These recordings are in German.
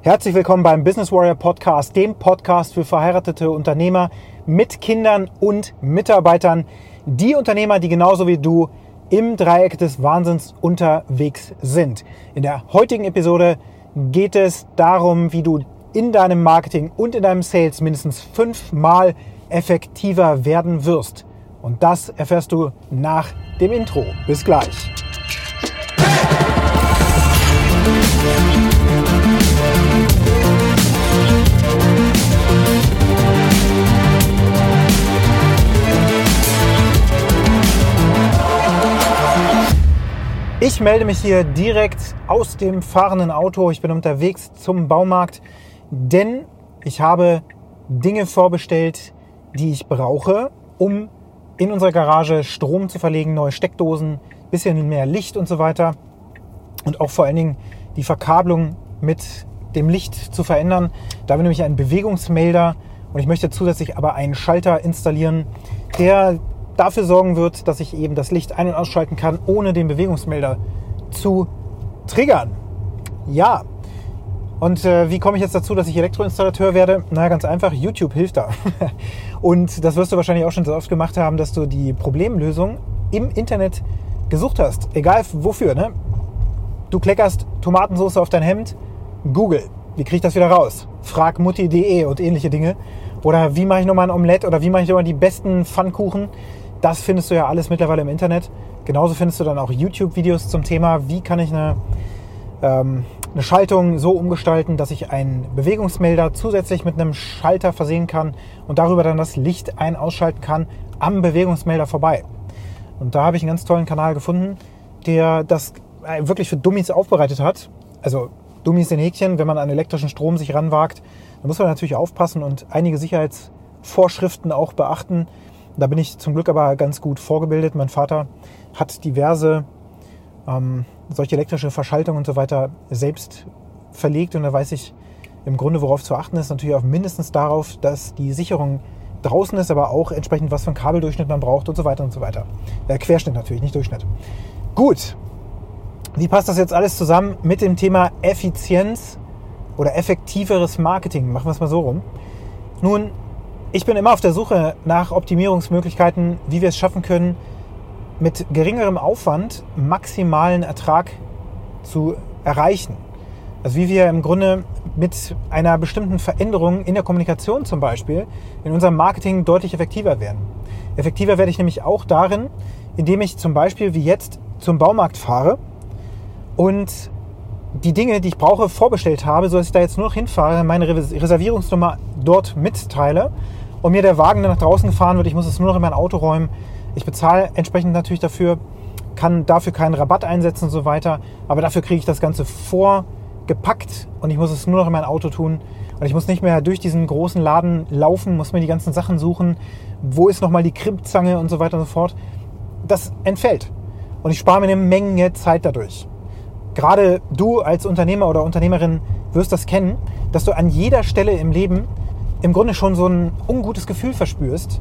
Herzlich willkommen beim Business Warrior Podcast, dem Podcast für verheiratete Unternehmer mit Kindern und Mitarbeitern. Die Unternehmer, die genauso wie du im Dreieck des Wahnsinns unterwegs sind. In der heutigen Episode geht es darum, wie du in deinem Marketing und in deinem Sales mindestens fünfmal effektiver werden wirst. Und das erfährst du nach dem Intro. Bis gleich. Ich melde mich hier direkt aus dem fahrenden Auto. Ich bin unterwegs zum Baumarkt, denn ich habe Dinge vorbestellt, die ich brauche, um in unserer Garage Strom zu verlegen, neue Steckdosen, bisschen mehr Licht und so weiter. Und auch vor allen Dingen die Verkabelung mit dem Licht zu verändern. Da habe ich nämlich einen Bewegungsmelder und ich möchte zusätzlich aber einen Schalter installieren, der dafür sorgen wird, dass ich eben das Licht ein- und ausschalten kann, ohne den Bewegungsmelder zu triggern. Ja. Und äh, wie komme ich jetzt dazu, dass ich Elektroinstallateur werde? Na, ganz einfach, YouTube hilft da. und das wirst du wahrscheinlich auch schon so oft gemacht haben, dass du die Problemlösung im Internet gesucht hast. Egal wofür, ne? Du kleckerst Tomatensauce auf dein Hemd, Google. Wie kriege ich das wieder raus? Frag Mutti.de und ähnliche Dinge. Oder wie mache ich nochmal ein Omelett? Oder wie mache ich nochmal die besten Pfannkuchen? Das findest du ja alles mittlerweile im Internet. Genauso findest du dann auch YouTube-Videos zum Thema, wie kann ich eine, ähm, eine Schaltung so umgestalten, dass ich einen Bewegungsmelder zusätzlich mit einem Schalter versehen kann und darüber dann das Licht ein- ausschalten kann am Bewegungsmelder vorbei. Und da habe ich einen ganz tollen Kanal gefunden, der das äh, wirklich für Dummies aufbereitet hat. Also Dummies in Häkchen, wenn man an elektrischen Strom sich ranwagt, dann muss man natürlich aufpassen und einige Sicherheitsvorschriften auch beachten. Da bin ich zum Glück aber ganz gut vorgebildet. Mein Vater hat diverse ähm, solche elektrische Verschaltungen und so weiter selbst verlegt und da weiß ich im Grunde, worauf zu achten ist. Natürlich auch mindestens darauf, dass die Sicherung draußen ist, aber auch entsprechend, was für einen Kabeldurchschnitt man braucht und so weiter und so weiter. Der Querschnitt natürlich, nicht Durchschnitt. Gut. Wie passt das jetzt alles zusammen mit dem Thema Effizienz oder effektiveres Marketing? Machen wir es mal so rum. Nun, ich bin immer auf der Suche nach Optimierungsmöglichkeiten, wie wir es schaffen können, mit geringerem Aufwand maximalen Ertrag zu erreichen. Also wie wir im Grunde mit einer bestimmten Veränderung in der Kommunikation zum Beispiel in unserem Marketing deutlich effektiver werden. Effektiver werde ich nämlich auch darin, indem ich zum Beispiel wie jetzt zum Baumarkt fahre und die Dinge, die ich brauche, vorbestellt habe, sodass ich da jetzt nur noch hinfahre, meine Reservierungsnummer dort mitteile und mir der Wagen dann nach draußen gefahren wird. Ich muss es nur noch in mein Auto räumen. Ich bezahle entsprechend natürlich dafür, kann dafür keinen Rabatt einsetzen und so weiter, aber dafür kriege ich das Ganze vorgepackt und ich muss es nur noch in mein Auto tun. Und ich muss nicht mehr durch diesen großen Laden laufen, muss mir die ganzen Sachen suchen. Wo ist nochmal die Krippzange und so weiter und so fort. Das entfällt. Und ich spare mir eine Menge Zeit dadurch. Gerade du als Unternehmer oder Unternehmerin wirst das kennen, dass du an jeder Stelle im Leben im Grunde schon so ein ungutes Gefühl verspürst,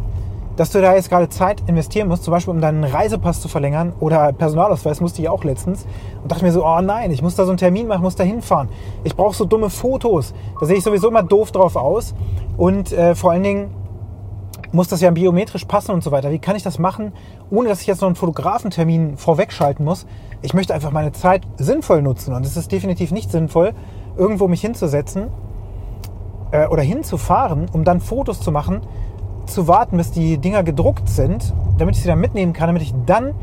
dass du da jetzt gerade Zeit investieren musst, zum Beispiel um deinen Reisepass zu verlängern oder Personalausweis musste ich auch letztens und dachte mir so, oh nein, ich muss da so einen Termin machen, muss da hinfahren. Ich brauche so dumme Fotos. Da sehe ich sowieso immer doof drauf aus und äh, vor allen Dingen muss das ja biometrisch passen und so weiter. Wie kann ich das machen, ohne dass ich jetzt noch einen Fotografentermin vorwegschalten muss? Ich möchte einfach meine Zeit sinnvoll nutzen und es ist definitiv nicht sinnvoll, irgendwo mich hinzusetzen äh, oder hinzufahren, um dann Fotos zu machen, zu warten, bis die Dinger gedruckt sind, damit ich sie dann mitnehmen kann, damit ich dann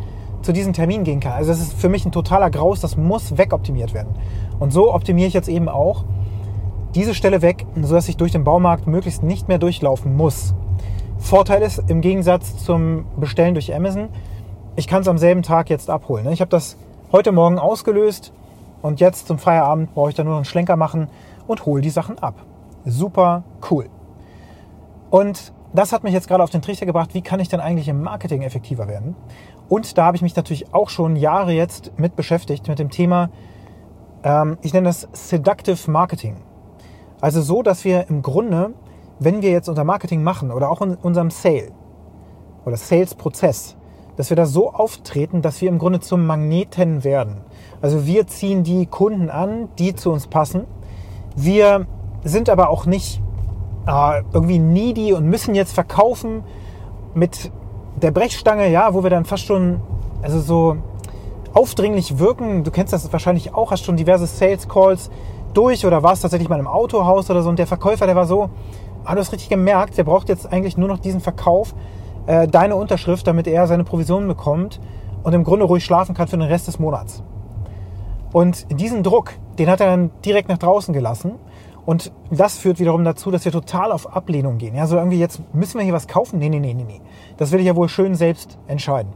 zu diesem Termin gehen kann. Also das ist für mich ein totaler Graus, das muss wegoptimiert werden. Und so optimiere ich jetzt eben auch diese Stelle weg, sodass ich durch den Baumarkt möglichst nicht mehr durchlaufen muss. Vorteil ist im Gegensatz zum Bestellen durch Amazon, ich kann es am selben Tag jetzt abholen. Ich habe das heute Morgen ausgelöst und jetzt zum Feierabend brauche ich dann nur einen Schlenker machen und hole die Sachen ab. Super cool. Und das hat mich jetzt gerade auf den Trichter gebracht, wie kann ich denn eigentlich im Marketing effektiver werden? Und da habe ich mich natürlich auch schon Jahre jetzt mit beschäftigt, mit dem Thema, ähm, ich nenne das Seductive Marketing. Also so, dass wir im Grunde, wenn wir jetzt unser Marketing machen oder auch in unserem Sale oder Sales-Prozess, dass wir da so auftreten, dass wir im Grunde zum Magneten werden. Also wir ziehen die Kunden an, die zu uns passen Wir sind aber auch nicht äh, irgendwie needy und müssen jetzt verkaufen mit der Brechstange, ja, wo wir dann fast schon, also so aufdringlich wirken. Du kennst das wahrscheinlich auch, hast schon diverse Sales Calls durch oder warst tatsächlich mal im Autohaus oder so und der Verkäufer, der war so, du hast richtig gemerkt, der braucht jetzt eigentlich nur noch diesen Verkauf, äh, deine Unterschrift, damit er seine Provision bekommt und im Grunde ruhig schlafen kann für den Rest des Monats. Und diesen Druck, den hat er dann direkt nach draußen gelassen. Und das führt wiederum dazu, dass wir total auf Ablehnung gehen. Ja, so irgendwie jetzt müssen wir hier was kaufen? Nee, nee, nee, nee, nee. Das will ich ja wohl schön selbst entscheiden.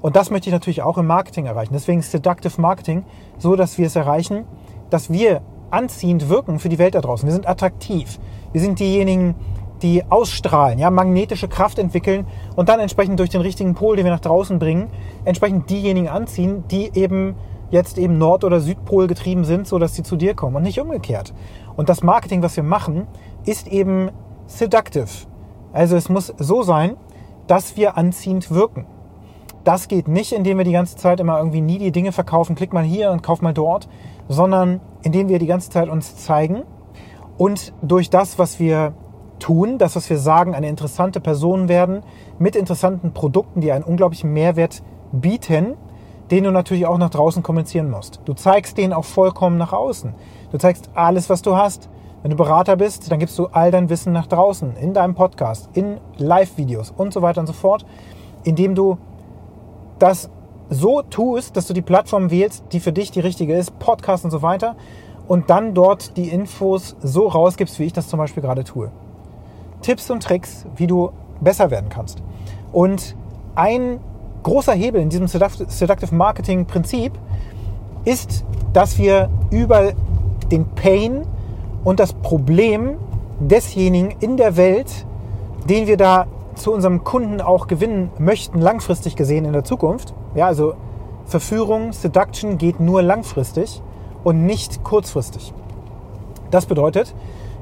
Und das möchte ich natürlich auch im Marketing erreichen. Deswegen ist Seductive Marketing so, dass wir es erreichen, dass wir anziehend wirken für die Welt da draußen. Wir sind attraktiv. Wir sind diejenigen, die ausstrahlen, ja, magnetische Kraft entwickeln und dann entsprechend durch den richtigen Pol, den wir nach draußen bringen, entsprechend diejenigen anziehen, die eben jetzt eben Nord- oder Südpol getrieben sind, so dass sie zu dir kommen und nicht umgekehrt. Und das Marketing, was wir machen, ist eben seductive. Also es muss so sein, dass wir anziehend wirken. Das geht nicht, indem wir die ganze Zeit immer irgendwie nie die Dinge verkaufen, klick mal hier und kauf mal dort, sondern indem wir die ganze Zeit uns zeigen und durch das, was wir tun, das, was wir sagen, eine interessante Person werden mit interessanten Produkten, die einen unglaublichen Mehrwert bieten, den du natürlich auch nach draußen kommunizieren musst. Du zeigst den auch vollkommen nach außen. Du zeigst alles, was du hast. Wenn du Berater bist, dann gibst du all dein Wissen nach draußen, in deinem Podcast, in Live-Videos und so weiter und so fort, indem du das so tust, dass du die Plattform wählst, die für dich die richtige ist, Podcast und so weiter, und dann dort die Infos so rausgibst, wie ich das zum Beispiel gerade tue. Tipps und Tricks, wie du besser werden kannst. Und ein großer Hebel in diesem Seductive Marketing Prinzip ist, dass wir über den Pain und das Problem desjenigen in der Welt, den wir da zu unserem Kunden auch gewinnen möchten, langfristig gesehen in der Zukunft. Ja, also Verführung, Seduction geht nur langfristig und nicht kurzfristig. Das bedeutet,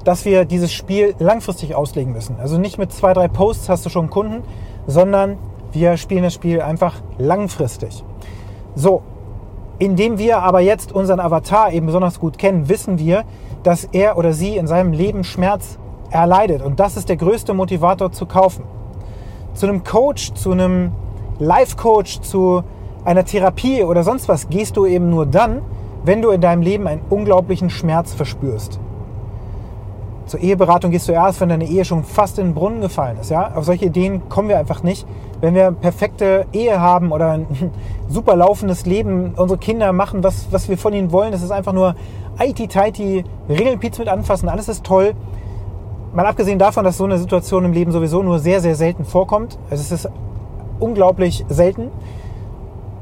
dass wir dieses Spiel langfristig auslegen müssen. Also nicht mit zwei, drei Posts hast du schon einen Kunden, sondern wir spielen das Spiel einfach langfristig. So, indem wir aber jetzt unseren Avatar eben besonders gut kennen, wissen wir, dass er oder sie in seinem Leben Schmerz erleidet. Und das ist der größte Motivator zu kaufen. Zu einem Coach, zu einem Life-Coach, zu einer Therapie oder sonst was gehst du eben nur dann, wenn du in deinem Leben einen unglaublichen Schmerz verspürst. Zur Eheberatung gehst du erst, wenn deine Ehe schon fast in den Brunnen gefallen ist. Ja? Auf solche Ideen kommen wir einfach nicht. Wenn wir perfekte Ehe haben oder ein super laufendes Leben, unsere Kinder machen, was, was wir von ihnen wollen, das ist einfach nur IT-Tighty, Regelpiez mit anfassen, alles ist toll. Mal abgesehen davon, dass so eine Situation im Leben sowieso nur sehr, sehr selten vorkommt. Also es ist unglaublich selten.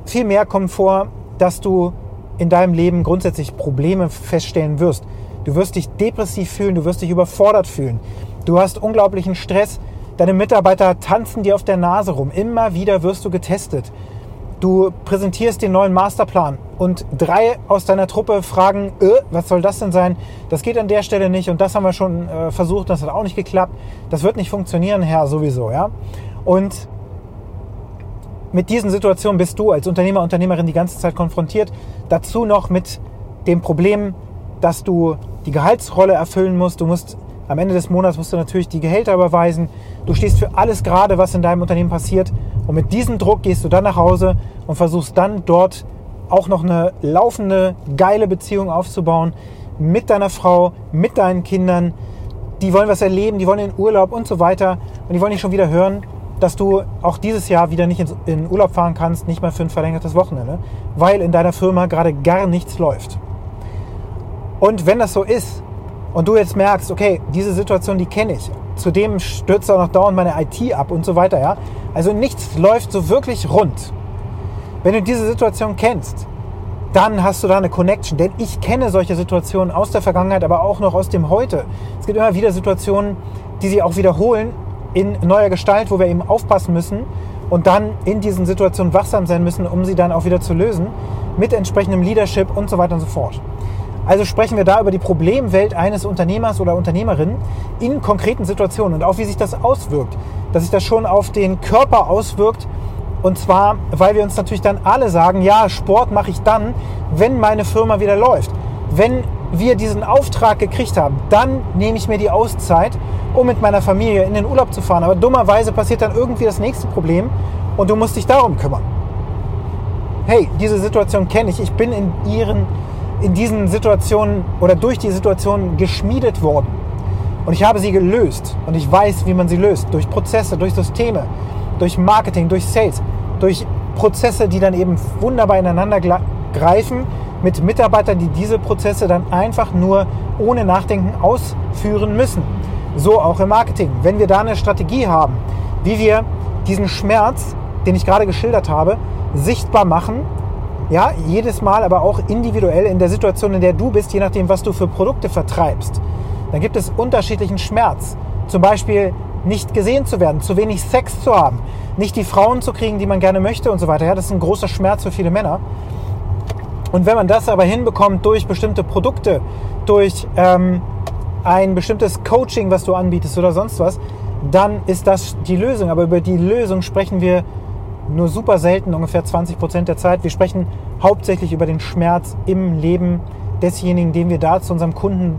Viel mehr kommt vor, dass du in deinem Leben grundsätzlich Probleme feststellen wirst. Du wirst dich depressiv fühlen, du wirst dich überfordert fühlen. Du hast unglaublichen Stress. Deine Mitarbeiter tanzen dir auf der Nase rum. Immer wieder wirst du getestet. Du präsentierst den neuen Masterplan und drei aus deiner Truppe fragen, äh, was soll das denn sein? Das geht an der Stelle nicht und das haben wir schon äh, versucht, das hat auch nicht geklappt. Das wird nicht funktionieren, Herr, sowieso, ja. Und mit diesen Situationen bist du als Unternehmer, Unternehmerin die ganze Zeit konfrontiert. Dazu noch mit dem Problem, dass du die Gehaltsrolle erfüllen musst. Du musst am Ende des Monats musst du natürlich die Gehälter überweisen. Du stehst für alles gerade, was in deinem Unternehmen passiert. Und mit diesem Druck gehst du dann nach Hause und versuchst dann dort auch noch eine laufende, geile Beziehung aufzubauen mit deiner Frau, mit deinen Kindern. Die wollen was erleben, die wollen in Urlaub und so weiter. Und die wollen nicht schon wieder hören, dass du auch dieses Jahr wieder nicht in Urlaub fahren kannst, nicht mal für ein verlängertes Wochenende, weil in deiner Firma gerade gar nichts läuft. Und wenn das so ist und du jetzt merkst, okay, diese Situation, die kenne ich, zudem stürzt auch noch dauernd meine IT ab und so weiter, ja. Also nichts läuft so wirklich rund. Wenn du diese Situation kennst, dann hast du da eine Connection. Denn ich kenne solche Situationen aus der Vergangenheit, aber auch noch aus dem Heute. Es gibt immer wieder Situationen, die sich auch wiederholen in neuer Gestalt, wo wir eben aufpassen müssen und dann in diesen Situationen wachsam sein müssen, um sie dann auch wieder zu lösen, mit entsprechendem Leadership und so weiter und so fort. Also sprechen wir da über die Problemwelt eines Unternehmers oder Unternehmerin in konkreten Situationen und auch wie sich das auswirkt. Dass sich das schon auf den Körper auswirkt. Und zwar, weil wir uns natürlich dann alle sagen, ja, Sport mache ich dann, wenn meine Firma wieder läuft. Wenn wir diesen Auftrag gekriegt haben, dann nehme ich mir die Auszeit, um mit meiner Familie in den Urlaub zu fahren. Aber dummerweise passiert dann irgendwie das nächste Problem und du musst dich darum kümmern. Hey, diese Situation kenne ich. Ich bin in, ihren, in diesen Situationen oder durch die Situation geschmiedet worden. Und ich habe sie gelöst. Und ich weiß, wie man sie löst. Durch Prozesse, durch Systeme, durch Marketing, durch Sales, durch Prozesse, die dann eben wunderbar ineinander greifen mit Mitarbeitern, die diese Prozesse dann einfach nur ohne Nachdenken ausführen müssen. So auch im Marketing. Wenn wir da eine Strategie haben, wie wir diesen Schmerz, den ich gerade geschildert habe, sichtbar machen, ja, jedes Mal, aber auch individuell in der Situation, in der du bist, je nachdem, was du für Produkte vertreibst, dann gibt es unterschiedlichen Schmerz. Zum Beispiel nicht gesehen zu werden, zu wenig Sex zu haben, nicht die Frauen zu kriegen, die man gerne möchte und so weiter. Ja, das ist ein großer Schmerz für viele Männer. Und wenn man das aber hinbekommt durch bestimmte Produkte, durch ähm, ein bestimmtes Coaching, was du anbietest oder sonst was, dann ist das die Lösung. Aber über die Lösung sprechen wir nur super selten, ungefähr 20 Prozent der Zeit. Wir sprechen hauptsächlich über den Schmerz im Leben desjenigen, den wir da zu unserem Kunden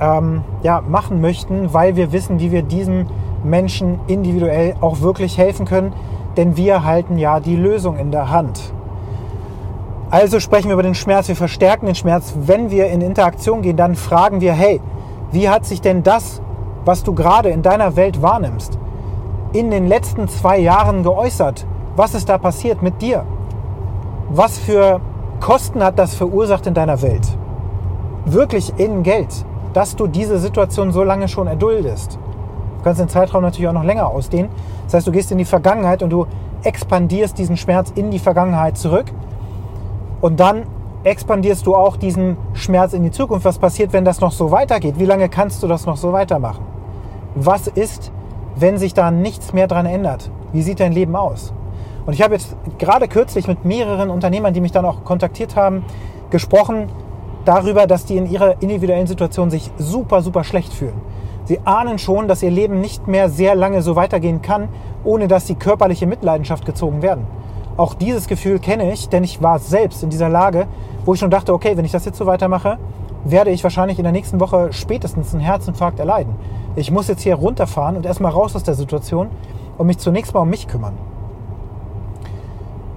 ähm, ja, machen möchten, weil wir wissen, wie wir diesem Menschen individuell auch wirklich helfen können. Denn wir halten ja die Lösung in der Hand. Also sprechen wir über den Schmerz, wir verstärken den Schmerz. Wenn wir in Interaktion gehen, dann fragen wir, hey, wie hat sich denn das, was du gerade in deiner Welt wahrnimmst, in den letzten zwei Jahren geäußert? Was ist da passiert mit dir? Was für Kosten hat das verursacht in deiner Welt? Wirklich in Geld, dass du diese Situation so lange schon erduldest. Du kannst den Zeitraum natürlich auch noch länger ausdehnen. Das heißt, du gehst in die Vergangenheit und du expandierst diesen Schmerz in die Vergangenheit zurück und dann expandierst du auch diesen Schmerz in die Zukunft. Was passiert, wenn das noch so weitergeht? Wie lange kannst du das noch so weitermachen? Was ist, wenn sich da nichts mehr dran ändert? Wie sieht dein Leben aus? Und ich habe jetzt gerade kürzlich mit mehreren Unternehmern, die mich dann auch kontaktiert haben, gesprochen darüber, dass die in ihrer individuellen Situation sich super, super schlecht fühlen. Sie ahnen schon, dass ihr Leben nicht mehr sehr lange so weitergehen kann, ohne dass sie körperliche Mitleidenschaft gezogen werden. Auch dieses Gefühl kenne ich, denn ich war selbst in dieser Lage, wo ich schon dachte, okay, wenn ich das jetzt so weitermache, werde ich wahrscheinlich in der nächsten Woche spätestens einen Herzinfarkt erleiden. Ich muss jetzt hier runterfahren und erstmal raus aus der Situation und mich zunächst mal um mich kümmern.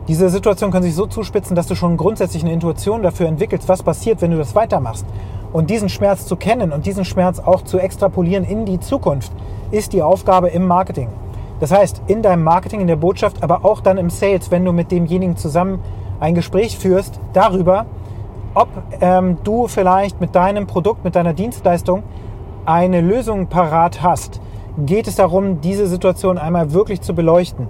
Diese Situation kann sich so zuspitzen, dass du schon grundsätzlich eine Intuition dafür entwickelst, was passiert, wenn du das weitermachst. Und diesen Schmerz zu kennen und diesen Schmerz auch zu extrapolieren in die Zukunft, ist die Aufgabe im Marketing. Das heißt, in deinem Marketing, in der Botschaft, aber auch dann im Sales, wenn du mit demjenigen zusammen ein Gespräch führst darüber, ob ähm, du vielleicht mit deinem Produkt, mit deiner Dienstleistung eine Lösung parat hast, geht es darum, diese Situation einmal wirklich zu beleuchten.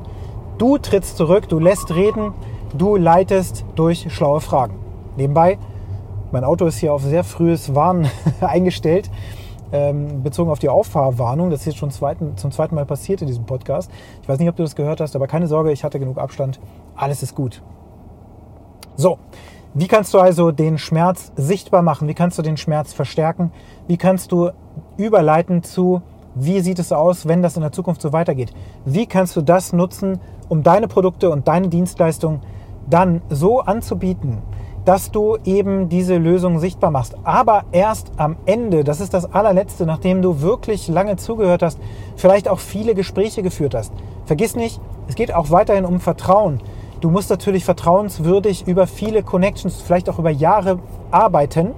Du trittst zurück, du lässt reden, du leitest durch schlaue Fragen. Nebenbei, mein Auto ist hier auf sehr frühes Warnen eingestellt ähm, bezogen auf die Auffahrwarnung. Das ist jetzt schon zweiten, zum zweiten Mal passiert in diesem Podcast. Ich weiß nicht, ob du das gehört hast, aber keine Sorge, ich hatte genug Abstand. Alles ist gut. So, wie kannst du also den Schmerz sichtbar machen? Wie kannst du den Schmerz verstärken? Wie kannst du überleiten zu, wie sieht es aus, wenn das in der Zukunft so weitergeht? Wie kannst du das nutzen, um deine Produkte und deine Dienstleistungen dann so anzubieten, dass du eben diese Lösung sichtbar machst. Aber erst am Ende, das ist das allerletzte, nachdem du wirklich lange zugehört hast, vielleicht auch viele Gespräche geführt hast. Vergiss nicht, es geht auch weiterhin um Vertrauen. Du musst natürlich vertrauenswürdig über viele Connections, vielleicht auch über Jahre arbeiten,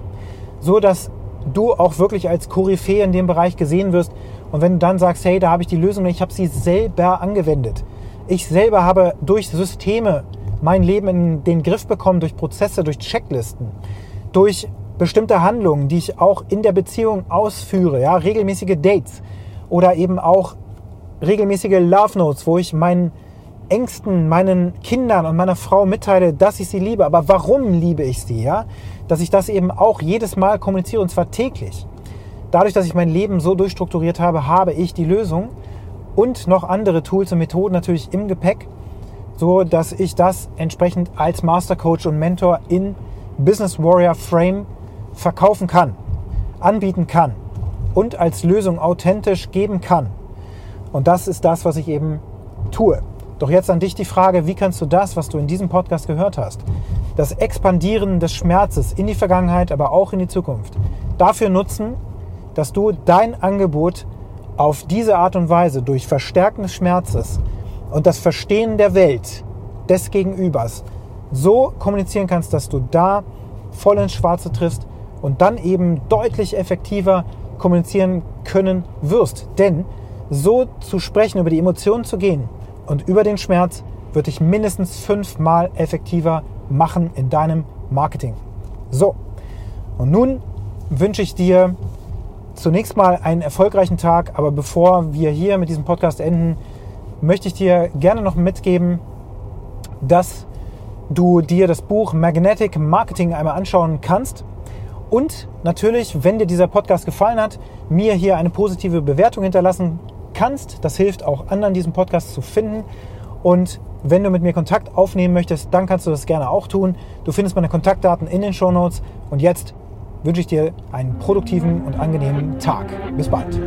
so dass du auch wirklich als Koryphäe in dem Bereich gesehen wirst. Und wenn du dann sagst, hey, da habe ich die Lösung, ich habe sie selber angewendet. Ich selber habe durch Systeme mein Leben in den Griff bekommen durch Prozesse, durch Checklisten, durch bestimmte Handlungen, die ich auch in der Beziehung ausführe, ja, regelmäßige Dates oder eben auch regelmäßige Love Notes, wo ich meinen Ängsten, meinen Kindern und meiner Frau mitteile, dass ich sie liebe. Aber warum liebe ich sie? Ja? Dass ich das eben auch jedes Mal kommuniziere und zwar täglich. Dadurch, dass ich mein Leben so durchstrukturiert habe, habe ich die Lösung und noch andere Tools und Methoden natürlich im Gepäck, so dass ich das entsprechend als Master Coach und Mentor in Business Warrior Frame verkaufen kann, anbieten kann und als Lösung authentisch geben kann. Und das ist das, was ich eben tue. Doch jetzt an dich die Frage, wie kannst du das, was du in diesem Podcast gehört hast, das Expandieren des Schmerzes in die Vergangenheit, aber auch in die Zukunft dafür nutzen, dass du dein Angebot auf diese Art und Weise durch Verstärken des Schmerzes und das Verstehen der Welt des Gegenübers so kommunizieren kannst, dass du da voll ins Schwarze triffst und dann eben deutlich effektiver kommunizieren können wirst. Denn so zu sprechen, über die Emotionen zu gehen und über den Schmerz, wird dich mindestens fünfmal effektiver machen in deinem Marketing. So, und nun wünsche ich dir zunächst mal einen erfolgreichen Tag, aber bevor wir hier mit diesem Podcast enden, möchte ich dir gerne noch mitgeben, dass du dir das Buch Magnetic Marketing einmal anschauen kannst. Und natürlich, wenn dir dieser Podcast gefallen hat, mir hier eine positive Bewertung hinterlassen kannst. Das hilft auch anderen, diesen Podcast zu finden. Und wenn du mit mir Kontakt aufnehmen möchtest, dann kannst du das gerne auch tun. Du findest meine Kontaktdaten in den Show Notes. Und jetzt wünsche ich dir einen produktiven und angenehmen Tag. Bis bald.